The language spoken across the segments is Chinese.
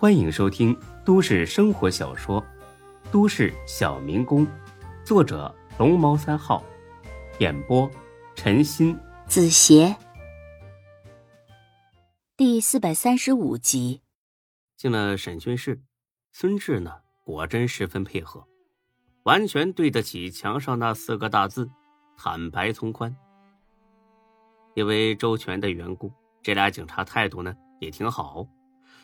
欢迎收听都市生活小说《都市小民工》，作者龙猫三号，演播陈鑫、子邪，第四百三十五集。进了审讯室，孙志呢，果真十分配合，完全对得起墙上那四个大字“坦白从宽”。因为周全的缘故，这俩警察态度呢也挺好，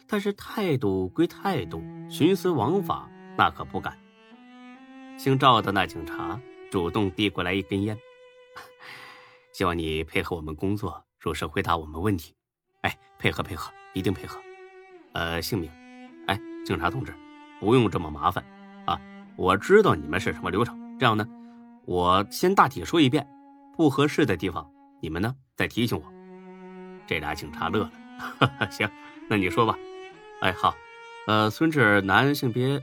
但是态度归态度，徇私枉法那可不敢。姓赵的那警察主动递过来一根烟，希望你配合我们工作，如实回答我们问题。哎，配合配合，一定配合。呃，姓名？哎，警察同志，不用这么麻烦啊！我知道你们是什么流程。这样呢，我先大体说一遍，不合适的地方你们呢？再提醒我，这俩警察乐了。行，那你说吧。哎，好。呃，孙志，男，性别。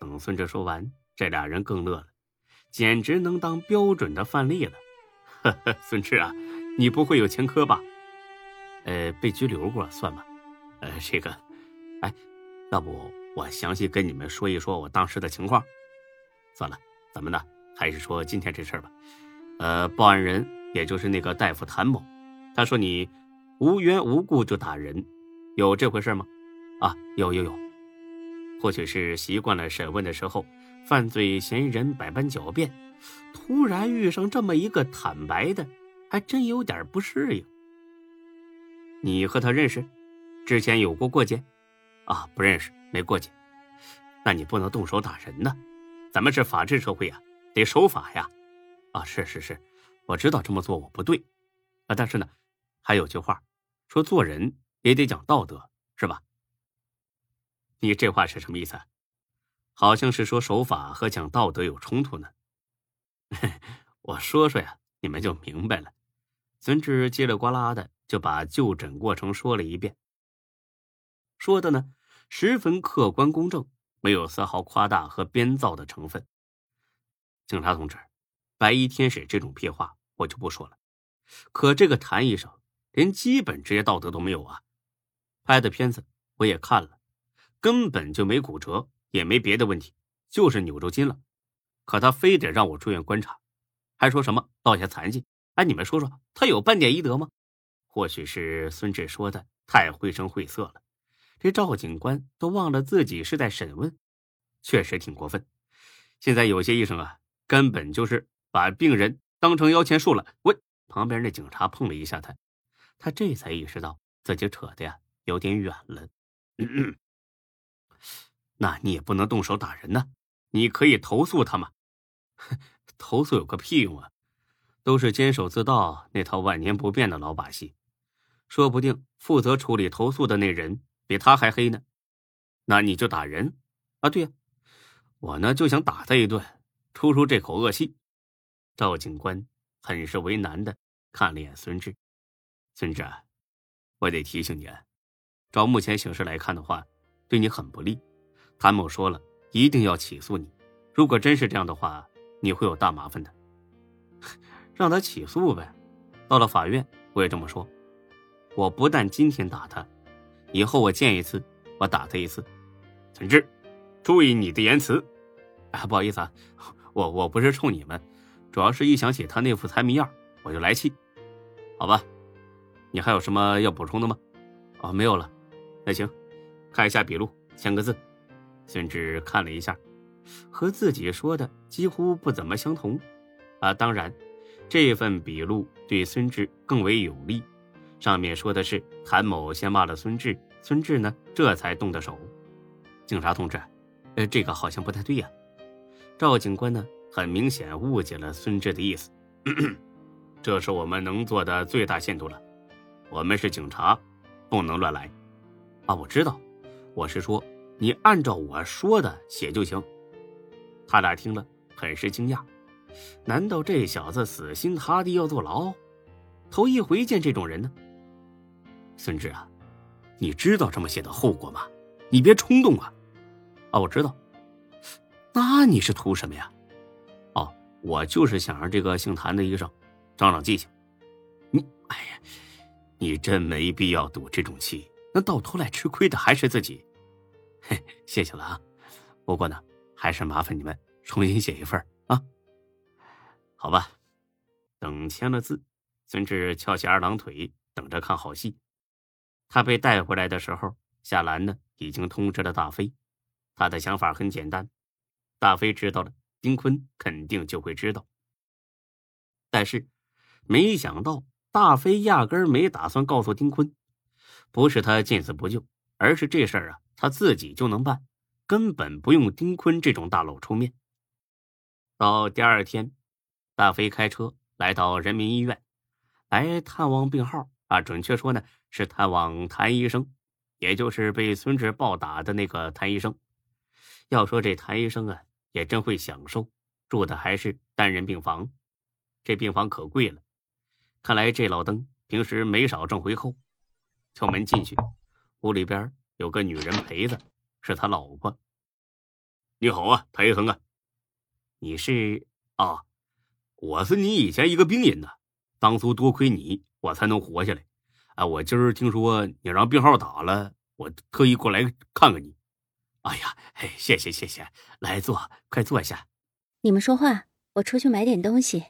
等孙志说完，这俩人更乐了，简直能当标准的范例了。呵呵，孙志啊，你不会有前科吧？呃，被拘留过算吗？呃，这个，哎，要不我详细跟你们说一说我当时的情况。算了，咱们呢还是说今天这事儿吧。呃，报案人。也就是那个大夫谭某，他说你无缘无故就打人，有这回事吗？啊，有有有，或许是习惯了审问的时候，犯罪嫌疑人百般狡辩，突然遇上这么一个坦白的，还真有点不适应。你和他认识？之前有过过节？啊，不认识，没过节。那你不能动手打人呢，咱们是法治社会呀，得守法呀。啊，是是是。我知道这么做我不对，啊，但是呢，还有句话，说做人也得讲道德，是吧？你这话是什么意思？好像是说守法和讲道德有冲突呢。我说说呀，你们就明白了。孙志叽里呱啦的就把就诊过程说了一遍，说的呢十分客观公正，没有丝毫夸大和编造的成分。警察同志。白衣天使这种屁话我就不说了，可这个谭医生连基本职业道德都没有啊！拍的片子我也看了，根本就没骨折，也没别的问题，就是扭着筋了。可他非得让我住院观察，还说什么落下残疾。哎，你们说说，他有半点医德吗？或许是孙志说的太绘声绘色了，这赵警官都忘了自己是在审问，确实挺过分。现在有些医生啊，根本就是。把病人当成摇钱树了。喂旁边那警察碰了一下他，他这才意识到自己扯的呀有点远了。嗯那你也不能动手打人呢，你可以投诉他嘛。投诉有个屁用啊！都是监守自盗那套万年不变的老把戏，说不定负责处理投诉的那人比他还黑呢。那你就打人啊？对呀，我呢就想打他一顿，出出这口恶气。赵警官很是为难的看了眼孙志，孙志，我得提醒你啊，照目前形势来看的话，对你很不利。谭某说了一定要起诉你，如果真是这样的话，你会有大麻烦的。让他起诉呗，到了法院我也这么说。我不但今天打他，以后我见一次我打他一次。陈志，注意你的言辞。啊，不好意思啊，我我不是冲你们。主要是一想起他那副财迷样，我就来气。好吧，你还有什么要补充的吗？哦，没有了。那行，看一下笔录，签个字。孙志看了一下，和自己说的几乎不怎么相同。啊，当然，这份笔录对孙志更为有利。上面说的是谭某先骂了孙志，孙志呢这才动的手。警察同志，呃，这个好像不太对呀。赵警官呢？很明显误解了孙志的意思，这是我们能做的最大限度了。我们是警察，不能乱来。啊，我知道，我是说你按照我说的写就行。他俩听了很是惊讶，难道这小子死心塌地要坐牢？头一回见这种人呢。孙志啊，你知道这么写的后果吗？你别冲动啊！啊，我知道。那你是图什么呀？哦我就是想让这个姓谭的医生长长记性。你，哎呀，你真没必要赌这种气。那到头来吃亏的还是自己。嘿，谢谢了啊。不过呢，还是麻烦你们重新写一份啊。好吧，等签了字，孙志翘起二郎腿，等着看好戏。他被带回来的时候，夏兰呢已经通知了大飞。他的想法很简单，大飞知道了，丁坤肯定就会知道。但是，没想到大飞压根儿没打算告诉丁坤，不是他见死不救，而是这事儿啊他自己就能办，根本不用丁坤这种大佬出面。到第二天，大飞开车来到人民医院，来探望病号啊，准确说呢是探望谭医生，也就是被孙志暴打的那个谭医生。要说这谭医生啊，也真会享受，住的还是单人病房，这病房可贵了。看来这老登平时没少挣回扣。敲门进去，屋里边有个女人陪着，是他老婆。你好啊，谭医生啊，你是啊，我是你以前一个病人呐。当初多亏你，我才能活下来。啊，我今儿听说你让病号打了，我特意过来看看你。哎呀，嘿，谢谢谢谢，来坐，快坐下。你们说话，我出去买点东西。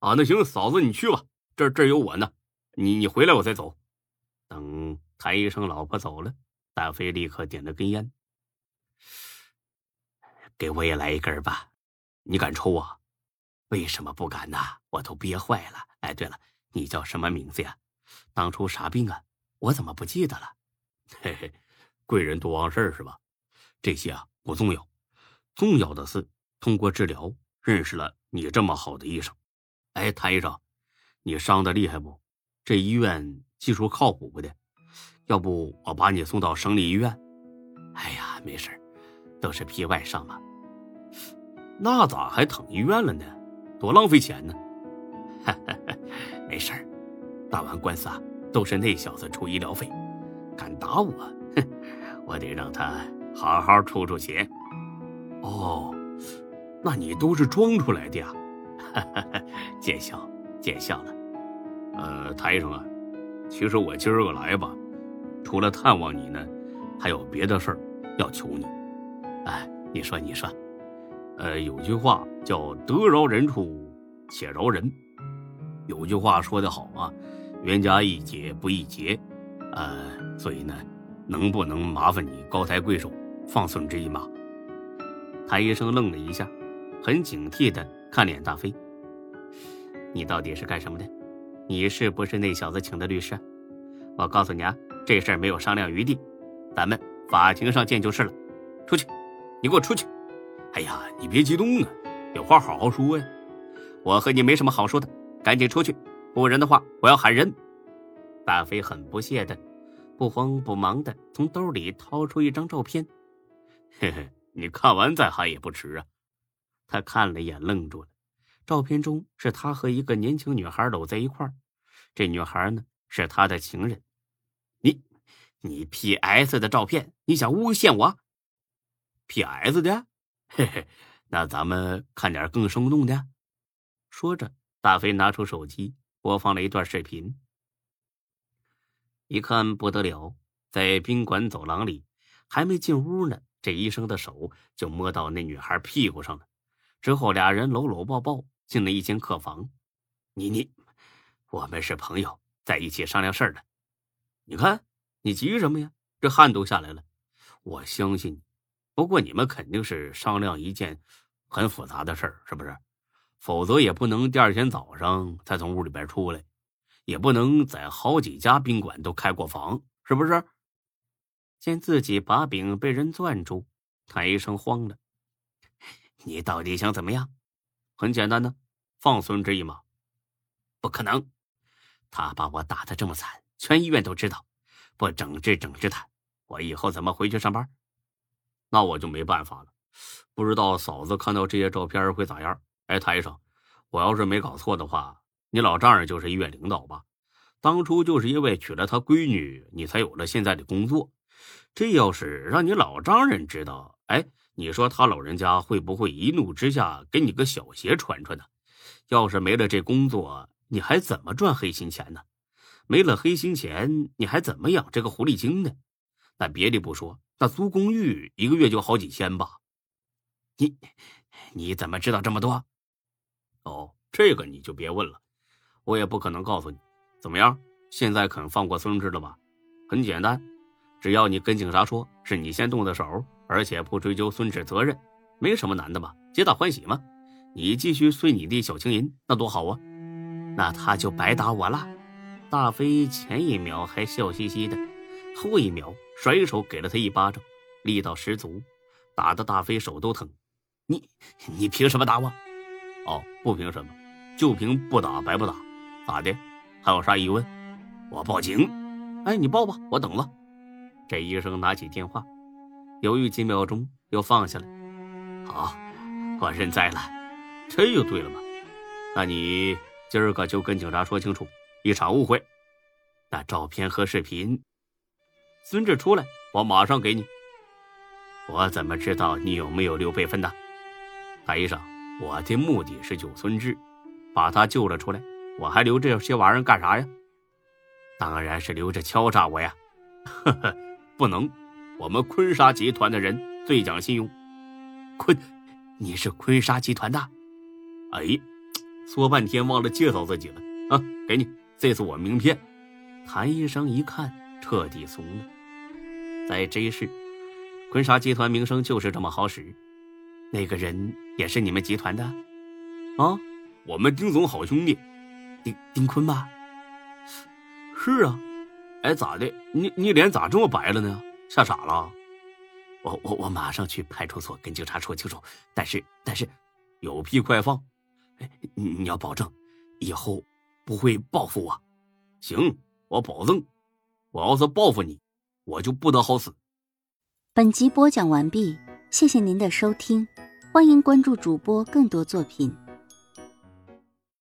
啊，那行，嫂子你去吧，这这有我呢。你你回来我再走。等谭医生老婆走了，大飞立刻点了根烟，给我也来一根吧。你敢抽啊？为什么不敢呢？我都憋坏了。哎，对了，你叫什么名字呀？当初啥病啊？我怎么不记得了？嘿嘿，贵人多忘事是吧？这些啊不重要，重要的是通过治疗认识了你这么好的医生。哎，谭医生，你伤的厉害不？这医院技术靠谱不的？要不我把你送到省立医院？哎呀，没事都是皮外伤嘛。那咋还躺医院了呢？多浪费钱呢！没事打完官司啊，都是那小子出医疗费。敢打我，哼，我得让他。好好出出血，哦，那你都是装出来的呀？哈 哈见笑见笑了。呃，谭医生啊，其实我今儿个来吧，除了探望你呢，还有别的事儿要求你。哎，你说你说，呃，有句话叫“得饶人处且饶人”，有句话说得好啊，“冤家宜解不宜结”。呃，所以呢，能不能麻烦你高抬贵手？放孙志一马。谭医生愣了一下，很警惕的看脸大飞：“你到底是干什么的？你是不是那小子请的律师？我告诉你啊，这事儿没有商量余地，咱们法庭上见就是了。出去，你给我出去！哎呀，你别激动啊，有话好好说呀。我和你没什么好说的，赶紧出去，不然的话我要喊人。”大飞很不屑的，不慌不忙的从兜里掏出一张照片。嘿嘿，你看完再喊也不迟啊！他看了一眼，愣住了。照片中是他和一个年轻女孩搂在一块儿，这女孩呢是他的情人。你，你 P.S. 的照片，你想诬陷我？P.S. 的，嘿嘿，那咱们看点更生动的。说着，大飞拿出手机播放了一段视频。一看不得了，在宾馆走廊里，还没进屋呢。这医生的手就摸到那女孩屁股上了，之后俩人搂搂抱抱进了一间客房。你你，我们是朋友，在一起商量事儿的。你看你急什么呀？这汗都下来了。我相信你，不过你们肯定是商量一件很复杂的事儿，是不是？否则也不能第二天早上才从屋里边出来，也不能在好几家宾馆都开过房，是不是？见自己把柄被人攥住，谭医生慌了。你到底想怎么样？很简单呢，放孙志一马。不可能，他把我打的这么惨，全医院都知道。不整治整治他，我以后怎么回去上班？那我就没办法了。不知道嫂子看到这些照片会咋样？哎，谭医生，我要是没搞错的话，你老丈人就是医院领导吧？当初就是因为娶了他闺女，你才有了现在的工作。这要是让你老丈人知道，哎，你说他老人家会不会一怒之下给你个小鞋穿穿呢？要是没了这工作，你还怎么赚黑心钱呢？没了黑心钱，你还怎么养这个狐狸精呢？那别的不说，那租公寓一个月就好几千吧？你你怎么知道这么多？哦，这个你就别问了，我也不可能告诉你。怎么样，现在肯放过孙志了吧？很简单，只要你跟警察说是你先动的手，而且不追究孙志责任，没什么难的嘛，皆大欢喜嘛。你继续睡你的小青银，那多好啊！那他就白打我了。大飞前一秒还笑嘻嘻的，后一秒甩手给了他一巴掌，力道十足，打得大飞手都疼。你你凭什么打我？哦，不凭什么，就凭不打白不打，咋的？还有啥疑问？我报警。哎，你报吧，我等了。这医生拿起电话，犹豫几秒钟，又放下来。好，我认栽了。这就对了嘛。那你今儿个就跟警察说清楚，一场误会。那照片和视频，孙志出来，我马上给你。我怎么知道你有没有留备份呢？大医生，我的目的是救孙志，把他救了出来。我还留这些玩意儿干啥呀？当然是留着敲诈我呀！呵呵，不能，我们坤沙集团的人最讲信用。坤，你是坤沙集团的？哎，说半天忘了介绍自己了啊！给你，这是我名片。谭医生一看，彻底怂了。在 J 市，坤沙集团名声就是这么好使。那个人也是你们集团的？啊，我们丁总好兄弟。丁丁坤吧，是啊，哎，咋的？你你脸咋这么白了呢？吓傻了？我我我马上去派出所跟警察说清楚。但是但是，有屁快放！哎，你要保证以后不会报复我。行，我保证。我要是报复你，我就不得好死。本集播讲完毕，谢谢您的收听，欢迎关注主播更多作品。